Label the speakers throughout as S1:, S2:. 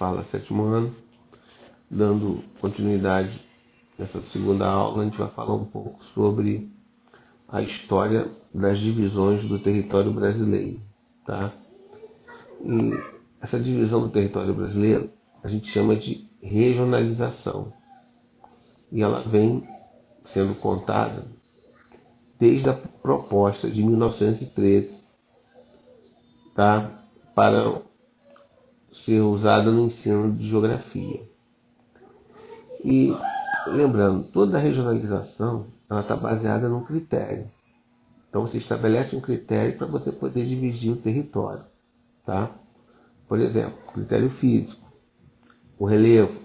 S1: fala sétimo ano, dando continuidade nessa segunda aula, a gente vai falar um pouco sobre a história das divisões do território brasileiro, tá? E essa divisão do território brasileiro a gente chama de regionalização. E ela vem sendo contada desde a proposta de 1913 tá? para ser usada no ensino de geografia. E lembrando, toda a regionalização ela está baseada num critério. Então você estabelece um critério para você poder dividir o território. Tá? Por exemplo, critério físico, o relevo,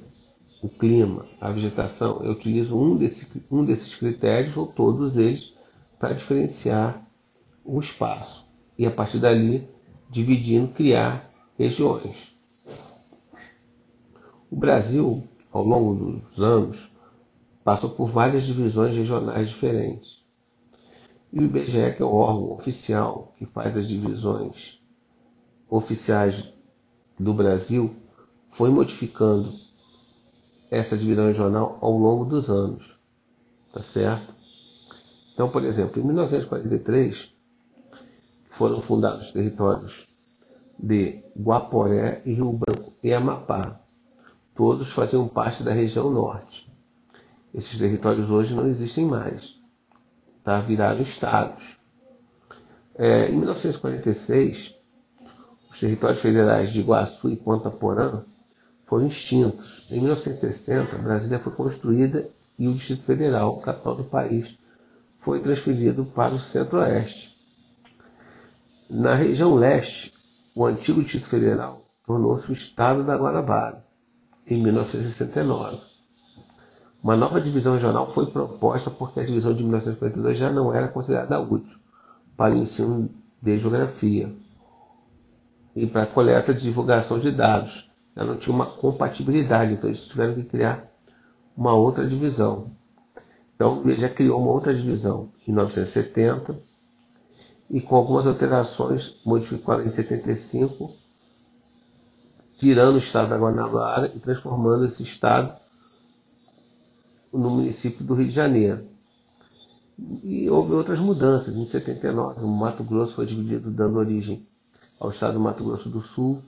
S1: o clima, a vegetação. Eu utilizo um, desse, um desses critérios ou todos eles para diferenciar o espaço. E a partir dali, dividindo, criar regiões. O Brasil, ao longo dos anos, passou por várias divisões regionais diferentes. E o IBGE, que é o órgão oficial que faz as divisões oficiais do Brasil, foi modificando essa divisão regional ao longo dos anos. Tá certo? Então, por exemplo, em 1943 foram fundados os territórios de Guaporé e Rio Branco e Amapá. Todos faziam parte da região norte. Esses territórios hoje não existem mais. Tá? Viraram estados. É, em 1946, os territórios federais de Iguaçu e Ponta Porã foram extintos. Em 1960, Brasília foi construída e o Distrito Federal, capital do país, foi transferido para o Centro-Oeste. Na região leste, o antigo Distrito Federal tornou-se o Estado da Guanabara, em 1969. Uma nova divisão regional foi proposta porque a divisão de 1942 já não era considerada útil para o ensino de geografia e para a coleta de divulgação de dados. Ela não tinha uma compatibilidade, então eles tiveram que criar uma outra divisão. Então, ele já criou uma outra divisão em 1970 e com algumas alterações modificadas em 75, tirando o estado da Guanabara e transformando esse estado no município do Rio de Janeiro. E houve outras mudanças. Em 79, o Mato Grosso foi dividido, dando origem ao estado do Mato Grosso do Sul.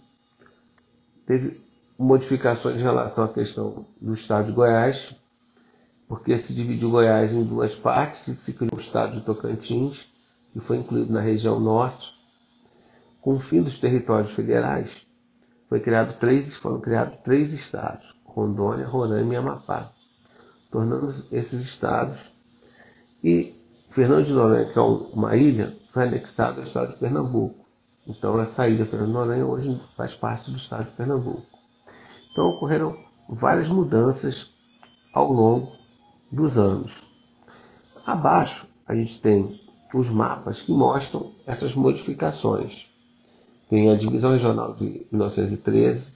S1: Teve modificações em relação à questão do estado de Goiás, porque se dividiu Goiás em duas partes e se criou o estado de Tocantins, que foi incluído na região norte. Com o fim dos territórios federais, foi criado três, foram criados três estados, Rondônia, Roraima e Amapá, tornando esses estados. E Fernando de Noronha, que é uma ilha, foi anexado ao estado de Pernambuco. Então essa ilha Fernando de Noronha hoje faz parte do estado de Pernambuco. Então ocorreram várias mudanças ao longo dos anos. Abaixo a gente tem os mapas que mostram essas modificações. Tem a divisão regional de 1913,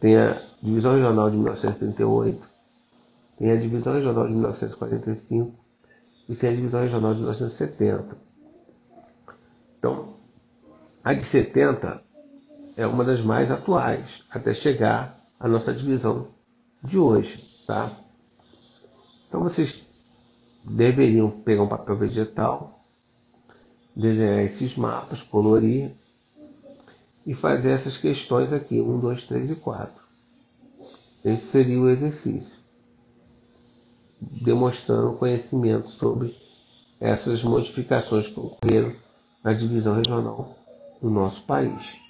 S1: tem a divisão regional de 1938, tem a divisão regional de 1945 e tem a divisão regional de 1970. Então, a de 70 é uma das mais atuais, até chegar à nossa divisão de hoje. Tá? Então vocês deveriam pegar um papel vegetal, desenhar esses mapas, colorir e fazer essas questões aqui, 1, 2, 3 e 4. Esse seria o exercício, demonstrando conhecimento sobre essas modificações que ocorreram na divisão regional do nosso país.